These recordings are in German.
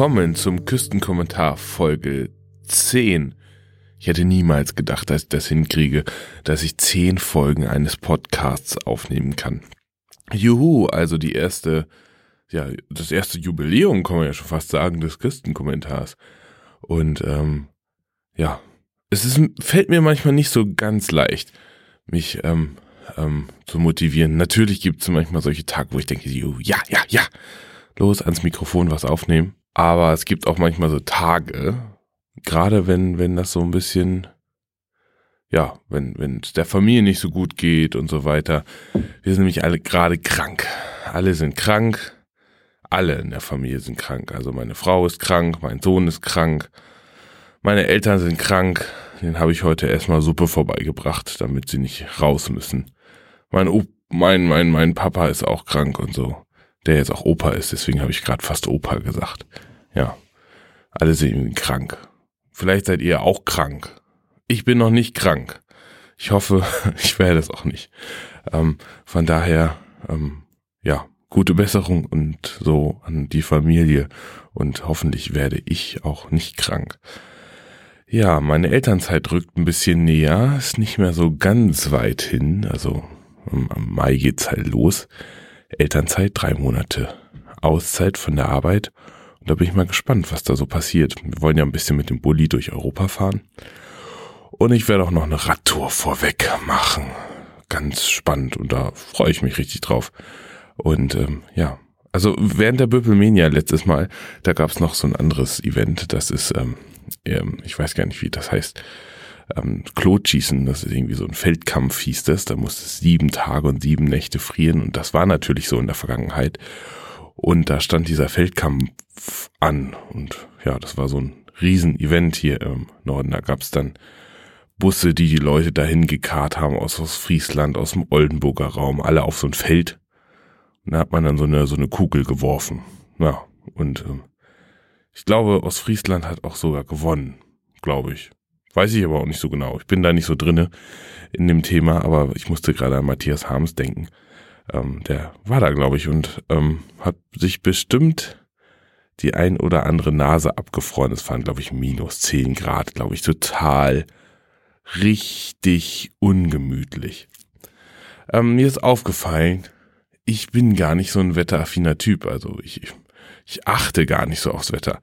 Willkommen zum Küstenkommentar Folge 10. Ich hätte niemals gedacht, dass ich das hinkriege, dass ich 10 Folgen eines Podcasts aufnehmen kann. Juhu, also die erste, ja, das erste Jubiläum, kann man ja schon fast sagen, des Küstenkommentars. Und ähm, ja, es ist, fällt mir manchmal nicht so ganz leicht, mich ähm, ähm, zu motivieren. Natürlich gibt es manchmal solche Tage, wo ich denke, ja, ja, ja, los ans Mikrofon was aufnehmen. Aber es gibt auch manchmal so Tage, gerade wenn, wenn das so ein bisschen, ja, wenn, wenn es der Familie nicht so gut geht und so weiter. Wir sind nämlich alle gerade krank. Alle sind krank. Alle in der Familie sind krank. Also meine Frau ist krank, mein Sohn ist krank, meine Eltern sind krank. Den habe ich heute erstmal Suppe vorbeigebracht, damit sie nicht raus müssen. Mein, mein, mein, mein Papa ist auch krank und so der jetzt auch Opa ist, deswegen habe ich gerade fast Opa gesagt. Ja, alle sind irgendwie krank. Vielleicht seid ihr auch krank. Ich bin noch nicht krank. Ich hoffe, ich werde es auch nicht. Ähm, von daher, ähm, ja, gute Besserung und so an die Familie und hoffentlich werde ich auch nicht krank. Ja, meine Elternzeit rückt ein bisschen näher, ist nicht mehr so ganz weit hin, also am Mai geht's halt los. Elternzeit drei Monate, Auszeit von der Arbeit. Und da bin ich mal gespannt, was da so passiert. Wir wollen ja ein bisschen mit dem Bulli durch Europa fahren. Und ich werde auch noch eine Radtour vorweg machen. Ganz spannend und da freue ich mich richtig drauf. Und ähm, ja, also während der Böbelmania letztes Mal, da gab es noch so ein anderes Event. Das ist, ähm, ähm, ich weiß gar nicht, wie das heißt ähm, Klotschießen, das ist irgendwie so ein Feldkampf hieß das, da musste es sieben Tage und sieben Nächte frieren und das war natürlich so in der Vergangenheit. Und da stand dieser Feldkampf an und ja, das war so ein Riesen-Event hier im Norden. Da gab's dann Busse, die die Leute dahin gekarrt haben aus, aus Friesland, aus dem Oldenburger Raum, alle auf so ein Feld. Und da hat man dann so eine, so eine Kugel geworfen. Ja, und ähm, ich glaube, aus Friesland hat auch sogar gewonnen, glaube ich. Weiß ich aber auch nicht so genau. Ich bin da nicht so drinne in dem Thema, aber ich musste gerade an Matthias Harms denken. Ähm, der war da, glaube ich, und ähm, hat sich bestimmt die ein oder andere Nase abgefroren. Es waren, glaube ich, minus zehn Grad, glaube ich, total richtig ungemütlich. Ähm, mir ist aufgefallen, ich bin gar nicht so ein wetteraffiner Typ. Also ich, ich achte gar nicht so aufs Wetter.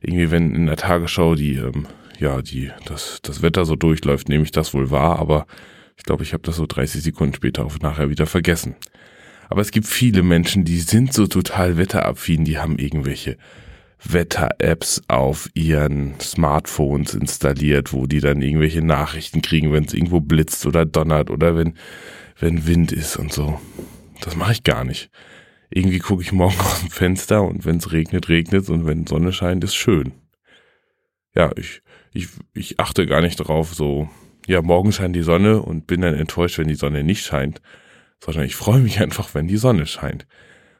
Irgendwie, wenn in der Tagesschau die ähm, ja, die, das, das Wetter so durchläuft, nehme ich das wohl wahr, aber ich glaube, ich habe das so 30 Sekunden später auf nachher wieder vergessen. Aber es gibt viele Menschen, die sind so total wetteraffin, die haben irgendwelche Wetter-Apps auf ihren Smartphones installiert, wo die dann irgendwelche Nachrichten kriegen, wenn es irgendwo blitzt oder donnert oder wenn, wenn Wind ist und so. Das mache ich gar nicht. Irgendwie gucke ich morgen aus dem Fenster und wenn es regnet, regnet es und wenn Sonne scheint, ist schön. Ja, ich ich, ich achte gar nicht darauf, so, ja, morgen scheint die Sonne und bin dann enttäuscht, wenn die Sonne nicht scheint, sondern ich freue mich einfach, wenn die Sonne scheint.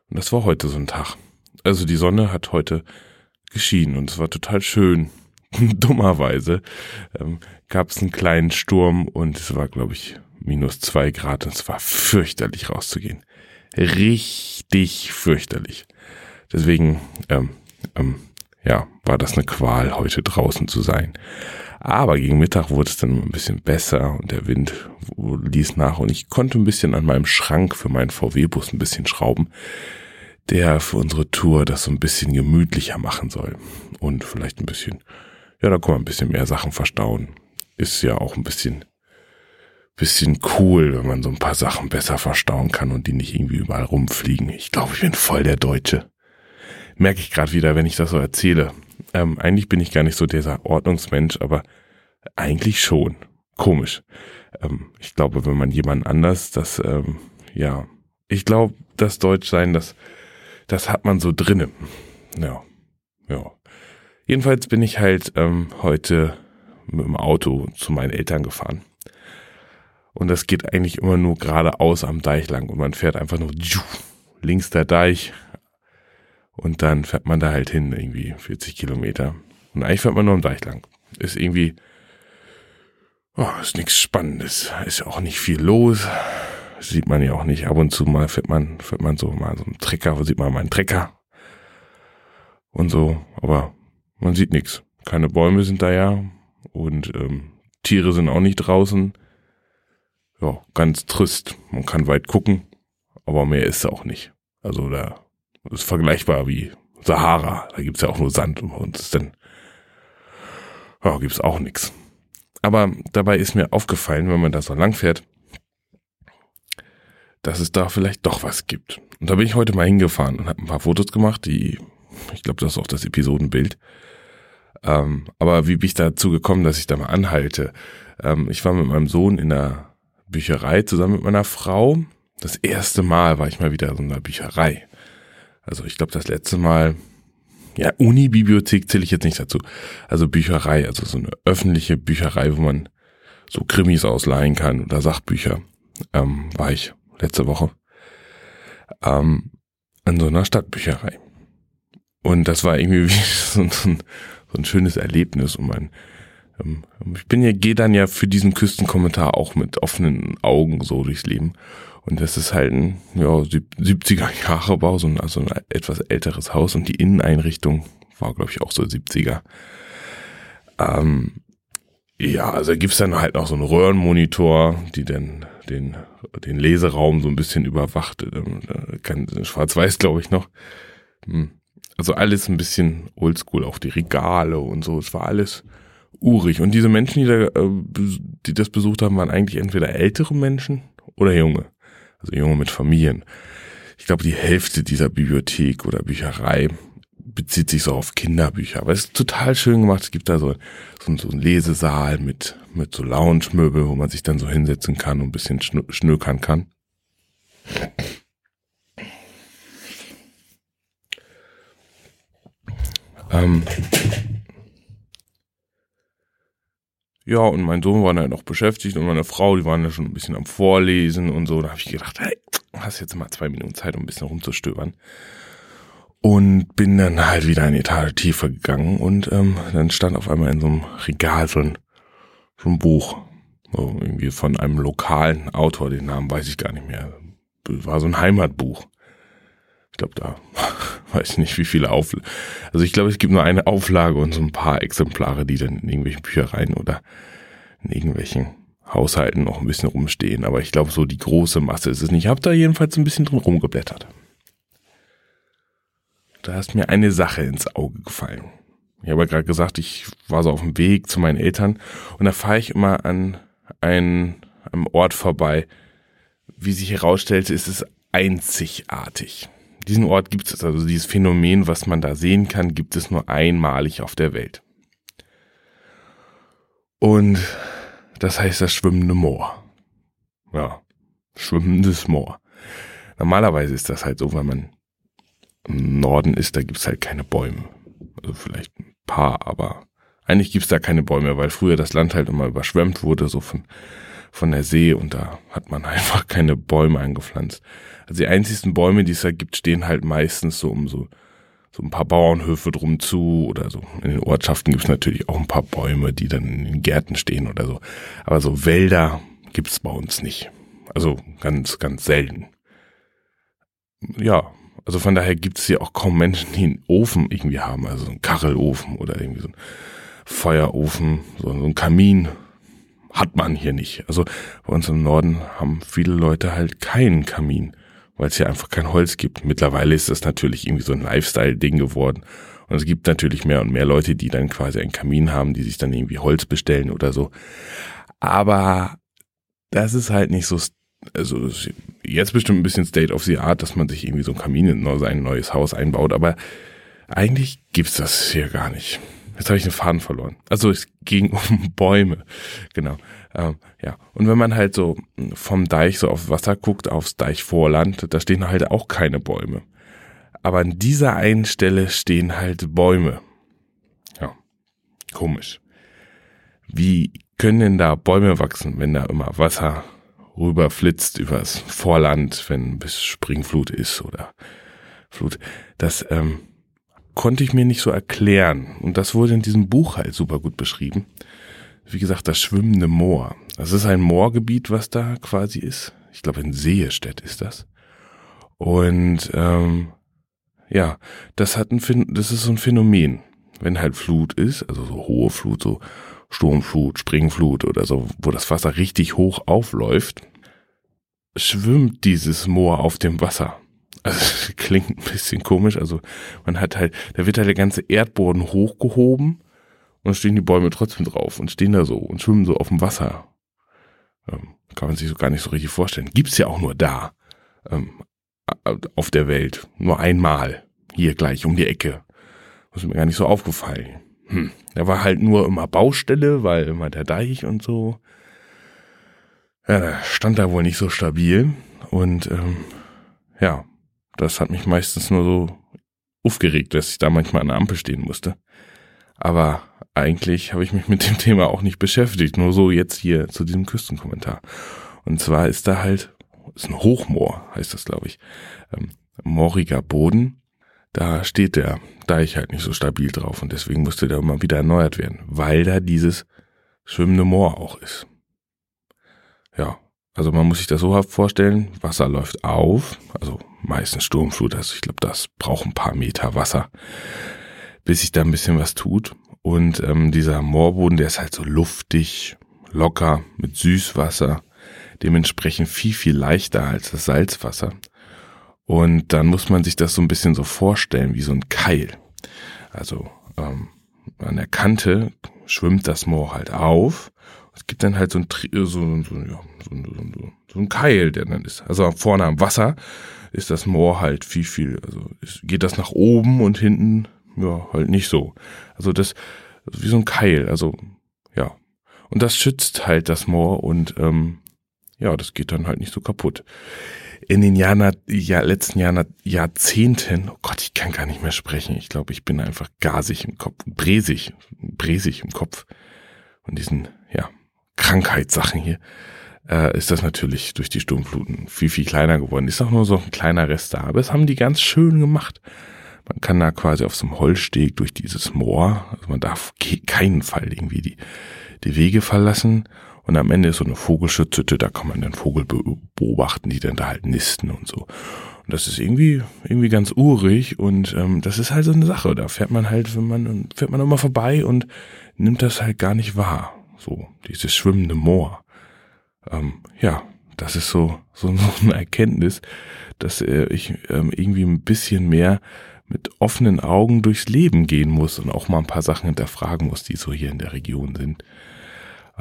Und das war heute so ein Tag. Also die Sonne hat heute geschienen und es war total schön. Dummerweise ähm, gab es einen kleinen Sturm und es war, glaube ich, minus zwei Grad und es war fürchterlich rauszugehen. Richtig fürchterlich. Deswegen, ähm, ähm, ja, war das eine Qual, heute draußen zu sein. Aber gegen Mittag wurde es dann ein bisschen besser und der Wind ließ nach und ich konnte ein bisschen an meinem Schrank für meinen VW-Bus ein bisschen schrauben, der für unsere Tour das so ein bisschen gemütlicher machen soll. Und vielleicht ein bisschen, ja, da kann man ein bisschen mehr Sachen verstauen. Ist ja auch ein bisschen, bisschen cool, wenn man so ein paar Sachen besser verstauen kann und die nicht irgendwie überall rumfliegen. Ich glaube, ich bin voll der Deutsche merke ich gerade wieder, wenn ich das so erzähle. Ähm, eigentlich bin ich gar nicht so dieser Ordnungsmensch, aber eigentlich schon. Komisch. Ähm, ich glaube, wenn man jemand anders, das, ähm, ja, ich glaube, das Deutschsein, das, das hat man so drinnen. Ja, ja. Jedenfalls bin ich halt ähm, heute mit dem Auto zu meinen Eltern gefahren. Und das geht eigentlich immer nur geradeaus am Deich lang und man fährt einfach nur links der Deich, und dann fährt man da halt hin, irgendwie 40 Kilometer. Und eigentlich fährt man nur am Deich lang. Ist irgendwie, oh, ist nichts Spannendes. Ist ja auch nicht viel los. Sieht man ja auch nicht. Ab und zu mal fährt man, fährt man so mal so einen Trecker, wo sieht man mal einen Trecker. und so, aber man sieht nichts. Keine Bäume sind da ja und ähm, Tiere sind auch nicht draußen. Ja, ganz trist. Man kann weit gucken, aber mehr ist auch nicht. Also da ist vergleichbar wie Sahara. Da gibt's ja auch nur Sand und ist dann ja, gibt's auch nichts. Aber dabei ist mir aufgefallen, wenn man da so lang fährt, dass es da vielleicht doch was gibt. Und da bin ich heute mal hingefahren und habe ein paar Fotos gemacht, die, ich glaube, das ist auch das Episodenbild. Ähm, aber wie bin ich dazu gekommen, dass ich da mal anhalte? Ähm, ich war mit meinem Sohn in der Bücherei zusammen mit meiner Frau. Das erste Mal war ich mal wieder in einer Bücherei. Also ich glaube, das letzte Mal, ja, Uni-Bibliothek zähle ich jetzt nicht dazu. Also Bücherei, also so eine öffentliche Bücherei, wo man so Krimis ausleihen kann oder Sachbücher, ähm, war ich letzte Woche. Ähm, an so einer Stadtbücherei. Und das war irgendwie wie so, ein, so ein schönes Erlebnis und mein, ähm, ich bin ja, gehe dann ja für diesen Küstenkommentar auch mit offenen Augen so durchs Leben. Und das ist halt ein ja, 70er Jahre Bau, so ein, also ein etwas älteres Haus und die Inneneinrichtung war, glaube ich, auch so 70er. Ähm, ja, also gibt's dann halt noch so einen Röhrenmonitor, die dann den, den Leseraum so ein bisschen überwacht. Ähm, Schwarz-Weiß, glaube ich, noch. Hm. Also alles ein bisschen oldschool, auch die Regale und so. Es war alles urig. Und diese Menschen, die, da, äh, die das besucht haben, waren eigentlich entweder ältere Menschen oder junge. Also junge mit Familien. Ich glaube, die Hälfte dieser Bibliothek oder Bücherei bezieht sich so auf Kinderbücher. Aber es ist total schön gemacht. Es gibt da so, so, so einen Lesesaal mit, mit so Lounge-Möbel, wo man sich dann so hinsetzen kann und ein bisschen schnökern kann. Ähm, ja, und mein Sohn war dann noch beschäftigt und meine Frau, die waren ja schon ein bisschen am Vorlesen und so. Da habe ich gedacht, hey, hast jetzt mal zwei Minuten Zeit, um ein bisschen rumzustöbern. Und bin dann halt wieder eine Etage tiefer gegangen und ähm, dann stand auf einmal in so einem Regal so ein, so ein Buch. So irgendwie von einem lokalen Autor, den Namen weiß ich gar nicht mehr. War so ein Heimatbuch. Ich glaube, da weiß ich nicht, wie viele Auflagen. Also ich glaube, es gibt nur eine Auflage und so ein paar Exemplare, die dann in irgendwelchen Büchereien oder in irgendwelchen Haushalten noch ein bisschen rumstehen. Aber ich glaube, so die große Masse ist es nicht. Ich habe da jedenfalls ein bisschen drin rumgeblättert. Da ist mir eine Sache ins Auge gefallen. Ich habe ja gerade gesagt, ich war so auf dem Weg zu meinen Eltern und da fahre ich immer an einem Ort vorbei. Wie sich herausstellte, ist es einzigartig diesen Ort gibt es, also dieses Phänomen, was man da sehen kann, gibt es nur einmalig auf der Welt. Und das heißt das schwimmende Moor. Ja, schwimmendes Moor. Normalerweise ist das halt so, wenn man im Norden ist, da gibt es halt keine Bäume. Also vielleicht ein paar, aber eigentlich gibt es da keine Bäume, weil früher das Land halt immer überschwemmt wurde, so von, von der See und da hat man einfach keine Bäume eingepflanzt. Also die einzigsten Bäume, die es da gibt, stehen halt meistens so um so, so ein paar Bauernhöfe drum zu oder so. In den Ortschaften gibt es natürlich auch ein paar Bäume, die dann in den Gärten stehen oder so. Aber so Wälder gibt es bei uns nicht. Also ganz, ganz selten. Ja, also von daher gibt es hier auch kaum Menschen, die einen Ofen irgendwie haben, also so einen Kachelofen oder irgendwie so einen Feuerofen, so, so einen Kamin hat man hier nicht. Also bei uns im Norden haben viele Leute halt keinen Kamin weil es ja einfach kein Holz gibt. Mittlerweile ist das natürlich irgendwie so ein Lifestyle-Ding geworden. Und es gibt natürlich mehr und mehr Leute, die dann quasi einen Kamin haben, die sich dann irgendwie Holz bestellen oder so. Aber das ist halt nicht so, also jetzt bestimmt ein bisschen State of the Art, dass man sich irgendwie so ein Kamin in sein neues Haus einbaut. Aber eigentlich gibt's das hier gar nicht. Jetzt habe ich den Faden verloren. Also es ging um Bäume. Genau. Ähm, ja. Und wenn man halt so vom Deich so aufs Wasser guckt, aufs Deichvorland, da stehen halt auch keine Bäume. Aber an dieser einen Stelle stehen halt Bäume. Ja. Komisch. Wie können denn da Bäume wachsen, wenn da immer Wasser rüberflitzt übers Vorland, wenn bis Springflut ist oder Flut? Das, ähm, konnte ich mir nicht so erklären. Und das wurde in diesem Buch halt super gut beschrieben. Wie gesagt, das schwimmende Moor. Das ist ein Moorgebiet, was da quasi ist. Ich glaube, in Seestedt ist das. Und ähm, ja, das hat ein, das ist so ein Phänomen. Wenn halt Flut ist, also so hohe Flut, so Sturmflut, Springflut oder so, wo das Wasser richtig hoch aufläuft, schwimmt dieses Moor auf dem Wasser. Also klingt ein bisschen komisch. Also man hat halt, da wird halt der ganze Erdboden hochgehoben und stehen die Bäume trotzdem drauf und stehen da so und schwimmen so auf dem Wasser. Ähm, kann man sich so gar nicht so richtig vorstellen. Gibt's ja auch nur da ähm, auf der Welt. Nur einmal. Hier gleich um die Ecke. Das ist mir gar nicht so aufgefallen. Hm. Da war halt nur immer Baustelle, weil immer der Deich und so. Ja, da stand da wohl nicht so stabil. Und ähm, ja, das hat mich meistens nur so aufgeregt, dass ich da manchmal an der Ampel stehen musste. Aber eigentlich habe ich mich mit dem Thema auch nicht beschäftigt, nur so jetzt hier zu diesem Küstenkommentar. Und zwar ist da halt, ist ein Hochmoor, heißt das, glaube ich, ähm, mooriger Boden da steht der Deich halt nicht so stabil drauf und deswegen musste der immer wieder erneuert werden, weil da dieses schwimmende Moor auch ist. Ja, also man muss sich das so vorstellen, Wasser läuft auf, also meistens Sturmflut, also ich glaube, das braucht ein paar Meter Wasser, bis sich da ein bisschen was tut. Und ähm, dieser Moorboden, der ist halt so luftig, locker, mit Süßwasser, dementsprechend viel, viel leichter als das Salzwasser. Und dann muss man sich das so ein bisschen so vorstellen wie so ein Keil. Also ähm, an der Kante schwimmt das Moor halt auf. Es gibt dann halt so ein, so, so, so, so, so, so ein Keil, der dann ist. Also vorne am Wasser ist das Moor halt viel, viel, also geht das nach oben und hinten, ja, halt nicht so. Also das, wie so ein Keil, also ja. Und das schützt halt das Moor und ähm, ja, das geht dann halt nicht so kaputt in den Jahren, ja, letzten Jahren, Jahrzehnten, oh Gott, ich kann gar nicht mehr sprechen. Ich glaube, ich bin einfach gasig im Kopf, bresig, bresig im Kopf. Und diesen, ja, Krankheitssachen hier, äh, ist das natürlich durch die Sturmfluten viel, viel kleiner geworden. Ist auch nur so ein kleiner Rest da. Aber es haben die ganz schön gemacht. Man kann da quasi auf so einem Holzsteg durch dieses Moor, also man darf keinen Fall irgendwie die, die Wege verlassen. Und am Ende ist so eine Vogelschützhütte, da kann man den Vogel beobachten, die dann da halt nisten und so. Und das ist irgendwie, irgendwie ganz urig und ähm, das ist halt so eine Sache. Da fährt man halt, wenn man, fährt man immer vorbei und nimmt das halt gar nicht wahr. So, dieses schwimmende Moor. Ähm, ja, das ist so, so, so eine Erkenntnis, dass äh, ich ähm, irgendwie ein bisschen mehr mit offenen Augen durchs Leben gehen muss und auch mal ein paar Sachen hinterfragen muss, die so hier in der Region sind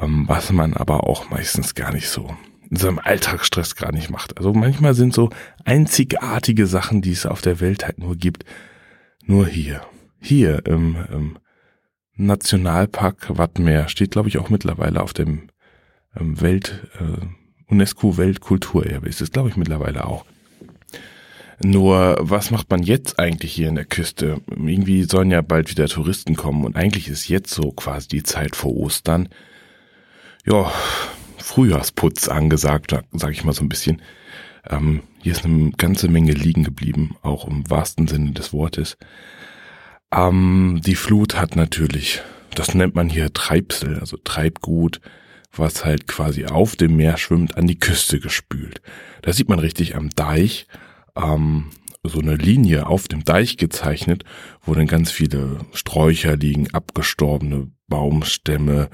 ähm, was man aber auch meistens gar nicht so in seinem Alltagsstress gar nicht macht. Also manchmal sind so einzigartige Sachen, die es auf der Welt halt nur gibt, nur hier. Hier im, im Nationalpark Wattmeer steht, glaube ich, auch mittlerweile auf dem Welt, äh, UNESCO Weltkulturerbe. Ist es, glaube ich, mittlerweile auch. Nur, was macht man jetzt eigentlich hier in der Küste? Irgendwie sollen ja bald wieder Touristen kommen und eigentlich ist jetzt so quasi die Zeit vor Ostern ja, Frühjahrsputz angesagt, sage ich mal so ein bisschen. Ähm, hier ist eine ganze Menge liegen geblieben, auch im wahrsten Sinne des Wortes. Ähm, die Flut hat natürlich, das nennt man hier Treibsel, also Treibgut, was halt quasi auf dem Meer schwimmt, an die Küste gespült. Da sieht man richtig am Deich ähm, so eine Linie auf dem Deich gezeichnet, wo dann ganz viele Sträucher liegen, abgestorbene Baumstämme,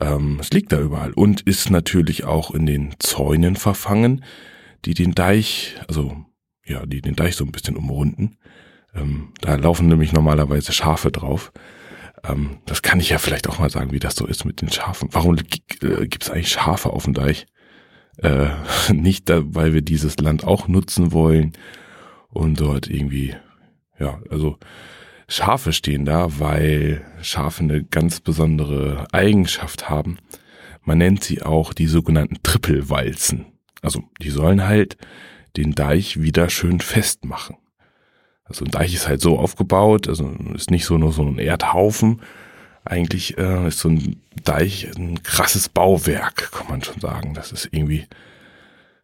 ähm, es liegt da überall und ist natürlich auch in den Zäunen verfangen, die den Deich, also ja, die den Deich so ein bisschen umrunden. Ähm, da laufen nämlich normalerweise Schafe drauf. Ähm, das kann ich ja vielleicht auch mal sagen, wie das so ist mit den Schafen. Warum äh, gibt es eigentlich Schafe auf dem Deich? Äh, nicht, da, weil wir dieses Land auch nutzen wollen und dort irgendwie, ja, also Schafe stehen da, weil Schafe eine ganz besondere Eigenschaft haben. Man nennt sie auch die sogenannten Trippelwalzen. Also die sollen halt den Deich wieder schön festmachen. Also ein Deich ist halt so aufgebaut, also ist nicht so nur so ein Erdhaufen. Eigentlich äh, ist so ein Deich ein krasses Bauwerk, kann man schon sagen. Das ist irgendwie,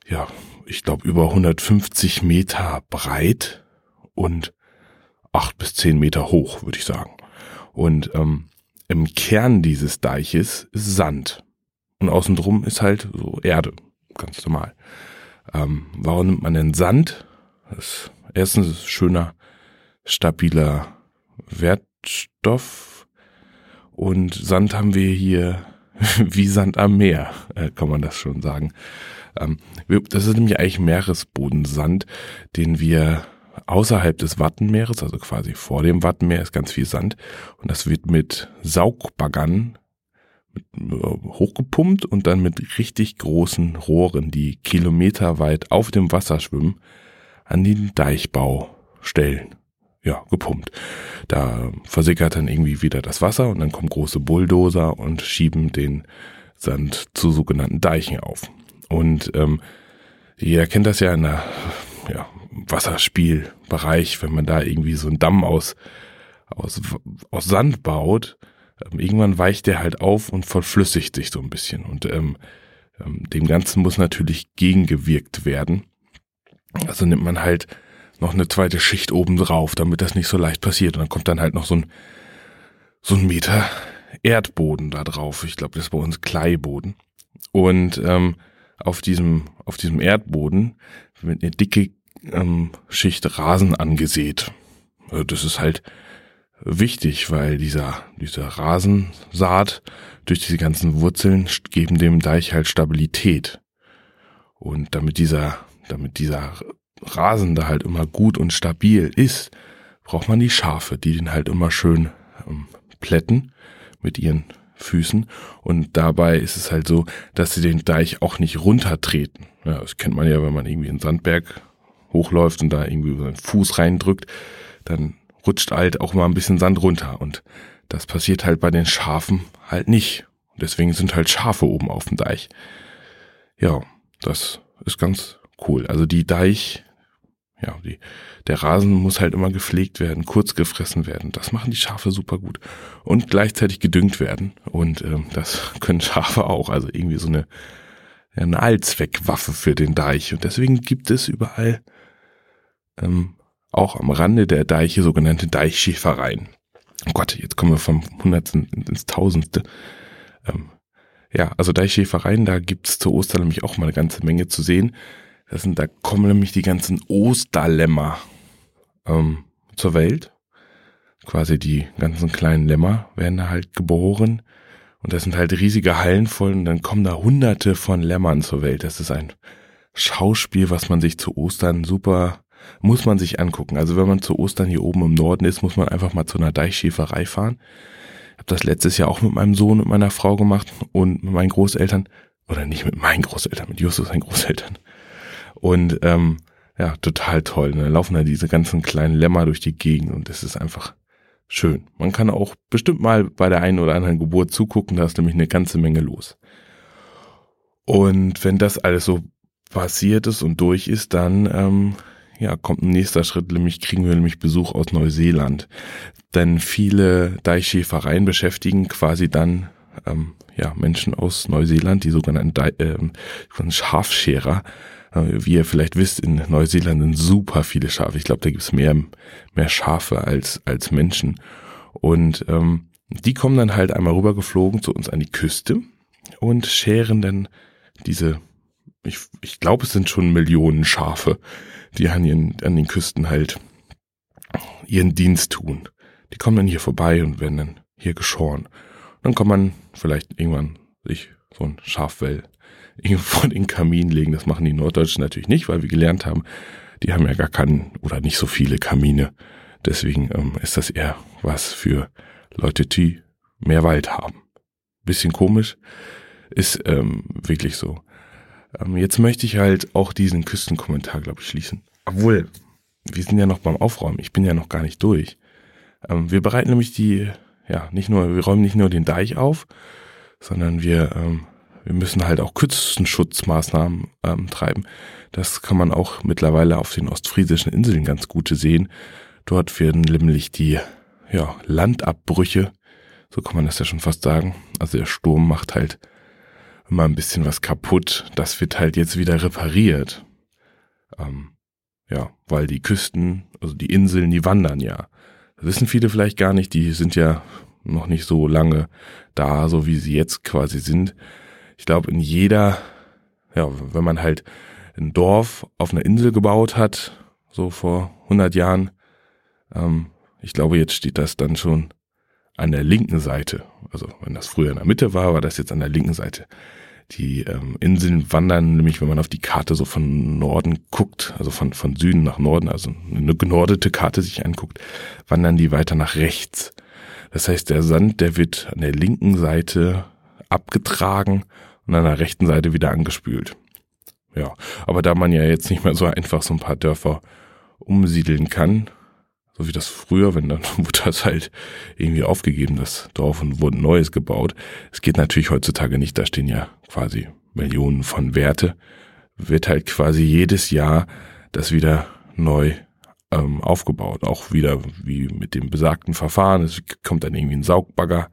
ja, ich glaube über 150 Meter breit und acht bis zehn Meter hoch, würde ich sagen. Und ähm, im Kern dieses Deiches ist Sand. Und außen drum ist halt so Erde, ganz normal. Ähm, warum nimmt man denn Sand? Das, erstens ist es schöner, stabiler Wertstoff. Und Sand haben wir hier wie Sand am Meer, äh, kann man das schon sagen. Ähm, das ist nämlich eigentlich Meeresbodensand, den wir außerhalb des Wattenmeeres, also quasi vor dem Wattenmeer, ist ganz viel Sand. Und das wird mit Saugbaggern äh, hochgepumpt und dann mit richtig großen Rohren, die kilometerweit auf dem Wasser schwimmen, an den Deichbaustellen ja, gepumpt. Da versickert dann irgendwie wieder das Wasser und dann kommen große Bulldozer und schieben den Sand zu sogenannten Deichen auf. Und ähm, jeder kennt das ja in der ja, Wasserspielbereich, wenn man da irgendwie so einen Damm aus, aus, aus Sand baut, ähm, irgendwann weicht der halt auf und verflüssigt sich so ein bisschen. Und ähm, ähm, dem Ganzen muss natürlich gegengewirkt werden. Also nimmt man halt noch eine zweite Schicht oben drauf, damit das nicht so leicht passiert. Und dann kommt dann halt noch so ein, so ein Meter Erdboden da drauf. Ich glaube, das ist bei uns Kleiboden. Und ähm, auf diesem, auf diesem Erdboden wird eine dicke ähm, Schicht Rasen angesät. Also das ist halt wichtig, weil dieser, dieser Rasensaat durch diese ganzen Wurzeln geben dem Deich halt Stabilität. Und damit dieser, damit dieser Rasen da halt immer gut und stabil ist, braucht man die Schafe, die den halt immer schön ähm, plätten mit ihren Füßen. Und dabei ist es halt so, dass sie den Deich auch nicht runtertreten. Ja, das kennt man ja, wenn man irgendwie in Sandberg hochläuft und da irgendwie seinen Fuß reindrückt, dann rutscht halt auch mal ein bisschen Sand runter. Und das passiert halt bei den Schafen halt nicht. Und deswegen sind halt Schafe oben auf dem Deich. Ja, das ist ganz cool. Also die Deich, ja, die, der Rasen muss halt immer gepflegt werden, kurz gefressen werden. Das machen die Schafe super gut. Und gleichzeitig gedüngt werden. Und ähm, das können Schafe auch. Also irgendwie so eine, eine Allzweckwaffe für den Deich. Und deswegen gibt es überall ähm, auch am Rande der Deiche sogenannte Deichschäfereien. Oh Gott, jetzt kommen wir vom Hundertsten ins Tausendste. Ähm, ja, also Deichschäfereien, da gibt's zu Ostern nämlich auch mal eine ganze Menge zu sehen. Das sind, da kommen nämlich die ganzen Osterlämmer ähm, zur Welt. Quasi die ganzen kleinen Lämmer werden da halt geboren. Und das sind halt riesige Hallen voll und dann kommen da hunderte von Lämmern zur Welt. Das ist ein Schauspiel, was man sich zu Ostern super, muss man sich angucken. Also wenn man zu Ostern hier oben im Norden ist, muss man einfach mal zu einer Deichschäferei fahren. Ich habe das letztes Jahr auch mit meinem Sohn und meiner Frau gemacht und mit meinen Großeltern. Oder nicht mit meinen Großeltern, mit Justus seinen Großeltern. Und ähm, ja, total toll. Da laufen da diese ganzen kleinen Lämmer durch die Gegend und es ist einfach schön. Man kann auch bestimmt mal bei der einen oder anderen Geburt zugucken, da ist nämlich eine ganze Menge los. Und wenn das alles so passiert ist und durch ist, dann ähm, ja, kommt ein nächster Schritt, nämlich kriegen wir nämlich Besuch aus Neuseeland. Denn viele Deichschäfereien beschäftigen quasi dann ähm, ja, Menschen aus Neuseeland, die sogenannten Dei äh, Schafscherer, wie ihr vielleicht wisst, in Neuseeland sind super viele Schafe. Ich glaube, da gibt es mehr, mehr Schafe als, als Menschen. Und ähm, die kommen dann halt einmal rübergeflogen zu uns an die Küste und scheren dann diese, ich, ich glaube, es sind schon Millionen Schafe, die an, ihren, an den Küsten halt ihren Dienst tun. Die kommen dann hier vorbei und werden dann hier geschoren. Dann kann man vielleicht irgendwann sich so ein Schafwell vor den Kamin legen. Das machen die Norddeutschen natürlich nicht, weil wir gelernt haben, die haben ja gar keinen oder nicht so viele Kamine. Deswegen ähm, ist das eher was für Leute, die mehr Wald haben. Bisschen komisch, ist ähm, wirklich so. Ähm, jetzt möchte ich halt auch diesen Küstenkommentar, glaube ich, schließen. Obwohl, wir sind ja noch beim Aufräumen. Ich bin ja noch gar nicht durch. Ähm, wir bereiten nämlich die, ja, nicht nur, wir räumen nicht nur den Deich auf, sondern wir ähm, wir müssen halt auch Küstenschutzmaßnahmen ähm, treiben. Das kann man auch mittlerweile auf den ostfriesischen Inseln ganz gut sehen. Dort werden nämlich die ja, Landabbrüche, so kann man das ja schon fast sagen. Also der Sturm macht halt immer ein bisschen was kaputt. Das wird halt jetzt wieder repariert. Ähm, ja, weil die Küsten, also die Inseln, die wandern ja. Das wissen viele vielleicht gar nicht, die sind ja noch nicht so lange da, so wie sie jetzt quasi sind ich glaube, in jeder, ja, wenn man halt ein Dorf auf einer Insel gebaut hat, so vor 100 Jahren, Ähm, ich glaube, jetzt steht das dann schon an der linken Seite. Also wenn das früher in der Mitte war, war das jetzt an der linken Seite. Die ähm, Inseln wandern nämlich, wenn man auf die Karte so von Norden guckt, also von, von Süden nach Norden, also eine genordete Karte sich anguckt, wandern die weiter nach rechts. Das heißt, der Sand, der wird an der linken Seite abgetragen und an der rechten Seite wieder angespült. Ja, aber da man ja jetzt nicht mehr so einfach so ein paar Dörfer umsiedeln kann, so wie das früher, wenn dann wurde das halt irgendwie aufgegeben, das Dorf und wurde Neues gebaut. Es geht natürlich heutzutage nicht, da stehen ja quasi Millionen von Werte, wird halt quasi jedes Jahr das wieder neu ähm, aufgebaut. Auch wieder wie mit dem besagten Verfahren. Es kommt dann irgendwie ein Saugbagger,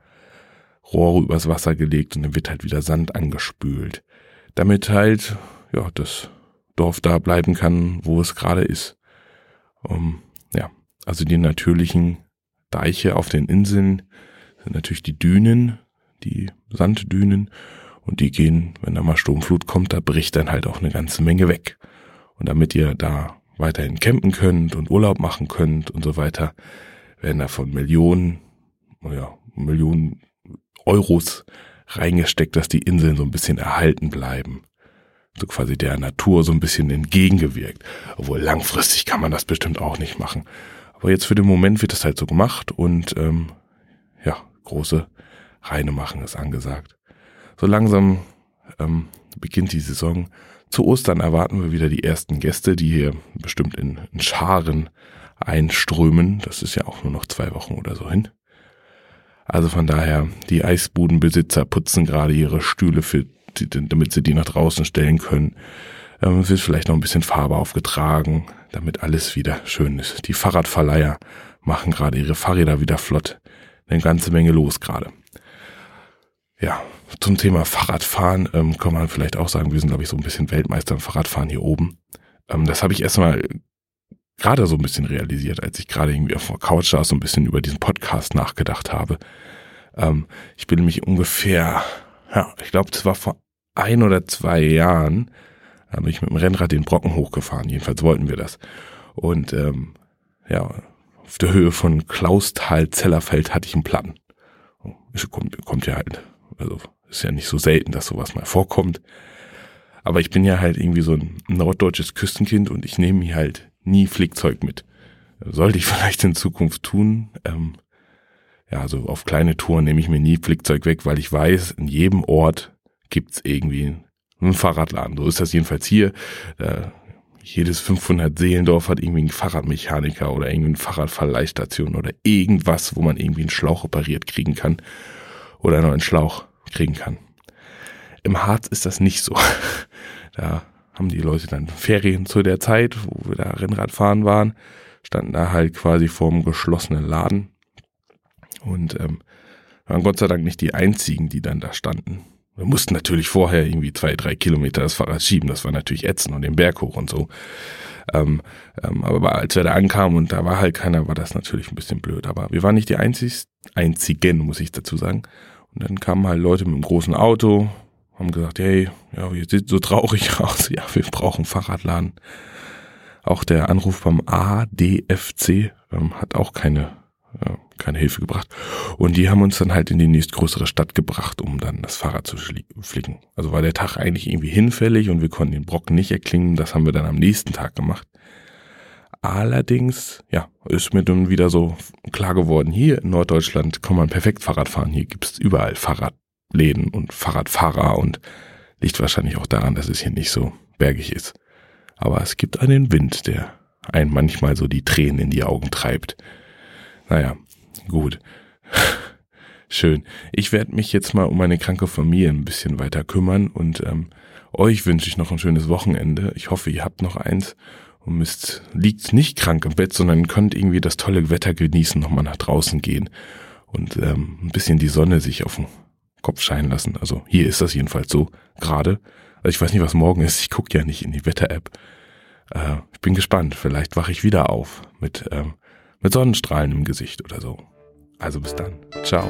Rohre übers Wasser gelegt und dann wird halt wieder Sand angespült. Damit halt, ja, das Dorf da bleiben kann, wo es gerade ist. Um, ja, also die natürlichen Deiche auf den Inseln sind natürlich die Dünen, die Sanddünen und die gehen, wenn da mal Sturmflut kommt, da bricht dann halt auch eine ganze Menge weg. Und damit ihr da weiterhin campen könnt und Urlaub machen könnt und so weiter, werden davon Millionen, ja, Millionen Euros reingesteckt, dass die Inseln so ein bisschen erhalten bleiben. So quasi der Natur so ein bisschen entgegengewirkt. Obwohl langfristig kann man das bestimmt auch nicht machen. Aber jetzt für den Moment wird das halt so gemacht und ähm, ja, große Reine machen ist angesagt. So langsam ähm, beginnt die Saison. Zu Ostern erwarten wir wieder die ersten Gäste, die hier bestimmt in, in Scharen einströmen. Das ist ja auch nur noch zwei Wochen oder so hin. Also von daher, die Eisbudenbesitzer putzen gerade ihre Stühle, für, damit sie die nach draußen stellen können. Ähm, es wird vielleicht noch ein bisschen Farbe aufgetragen damit alles wieder schön ist. Die Fahrradverleiher machen gerade ihre Fahrräder wieder flott. Eine ganze Menge los gerade. Ja, zum Thema Fahrradfahren ähm, kann man vielleicht auch sagen, wir sind, glaube ich, so ein bisschen Weltmeister im Fahrradfahren hier oben. Ähm, das habe ich erstmal gerade so ein bisschen realisiert, als ich gerade irgendwie auf der Couch saß und ein bisschen über diesen Podcast nachgedacht habe. Ähm, ich bin nämlich ungefähr, ja, ich glaube, das war vor ein oder zwei Jahren, da bin ich mit dem Rennrad den Brocken hochgefahren. Jedenfalls wollten wir das. Und ähm, ja, auf der Höhe von Klausthal-Zellerfeld hatte ich einen Platten. Kommt, kommt ja halt, also ist ja nicht so selten, dass sowas mal vorkommt. Aber ich bin ja halt irgendwie so ein norddeutsches Küstenkind und ich nehme hier halt nie Flickzeug mit. Sollte ich vielleicht in Zukunft tun. Ähm, ja, also auf kleine Touren nehme ich mir nie Flickzeug weg, weil ich weiß, in jedem Ort gibt's irgendwie ein Fahrradladen. So ist das jedenfalls hier. Äh, jedes 500 Seelendorf hat irgendwie einen Fahrradmechaniker oder irgendwie eine Fahrradverleihstation oder irgendwas, wo man irgendwie einen Schlauch operiert kriegen kann oder einen neuen Schlauch kriegen kann. Im Harz ist das nicht so. Da haben die Leute dann Ferien zu der Zeit, wo wir da Rennradfahren waren, standen da halt quasi vorm geschlossenen Laden und ähm, waren Gott sei Dank nicht die einzigen, die dann da standen. Wir mussten natürlich vorher irgendwie zwei, drei Kilometer das Fahrrad schieben. Das war natürlich ätzend und den Berg hoch und so. Ähm, ähm, aber als wir da ankamen und da war halt keiner, war das natürlich ein bisschen blöd. Aber wir waren nicht die einzig, einzigen, muss ich dazu sagen. Und dann kamen halt Leute mit einem großen Auto, haben gesagt, hey, ja, ihr seht so traurig aus. Ja, wir brauchen Fahrradladen. Auch der Anruf beim ADFC ähm, hat auch keine ja, keine Hilfe gebracht. Und die haben uns dann halt in die nächstgrößere Stadt gebracht, um dann das Fahrrad zu flicken. Also war der Tag eigentlich irgendwie hinfällig und wir konnten den Brocken nicht erklingen. Das haben wir dann am nächsten Tag gemacht. Allerdings, ja, ist mir dann wieder so klar geworden, hier in Norddeutschland kann man perfekt Fahrrad fahren. Hier gibt's überall Fahrradläden und Fahrradfahrer und liegt wahrscheinlich auch daran, dass es hier nicht so bergig ist. Aber es gibt einen Wind, der einen manchmal so die Tränen in die Augen treibt. Naja, gut. Schön. Ich werde mich jetzt mal um meine kranke Familie ein bisschen weiter kümmern und ähm, euch wünsche ich noch ein schönes Wochenende. Ich hoffe, ihr habt noch eins und müsst, liegt nicht krank im Bett, sondern könnt irgendwie das tolle Wetter genießen, nochmal nach draußen gehen und ähm, ein bisschen die Sonne sich auf den Kopf scheinen lassen. Also hier ist das jedenfalls so gerade. Also ich weiß nicht, was morgen ist. Ich gucke ja nicht in die Wetter-App. Äh, ich bin gespannt. Vielleicht wache ich wieder auf mit ähm, mit Sonnenstrahlen im Gesicht oder so. Also bis dann. Ciao.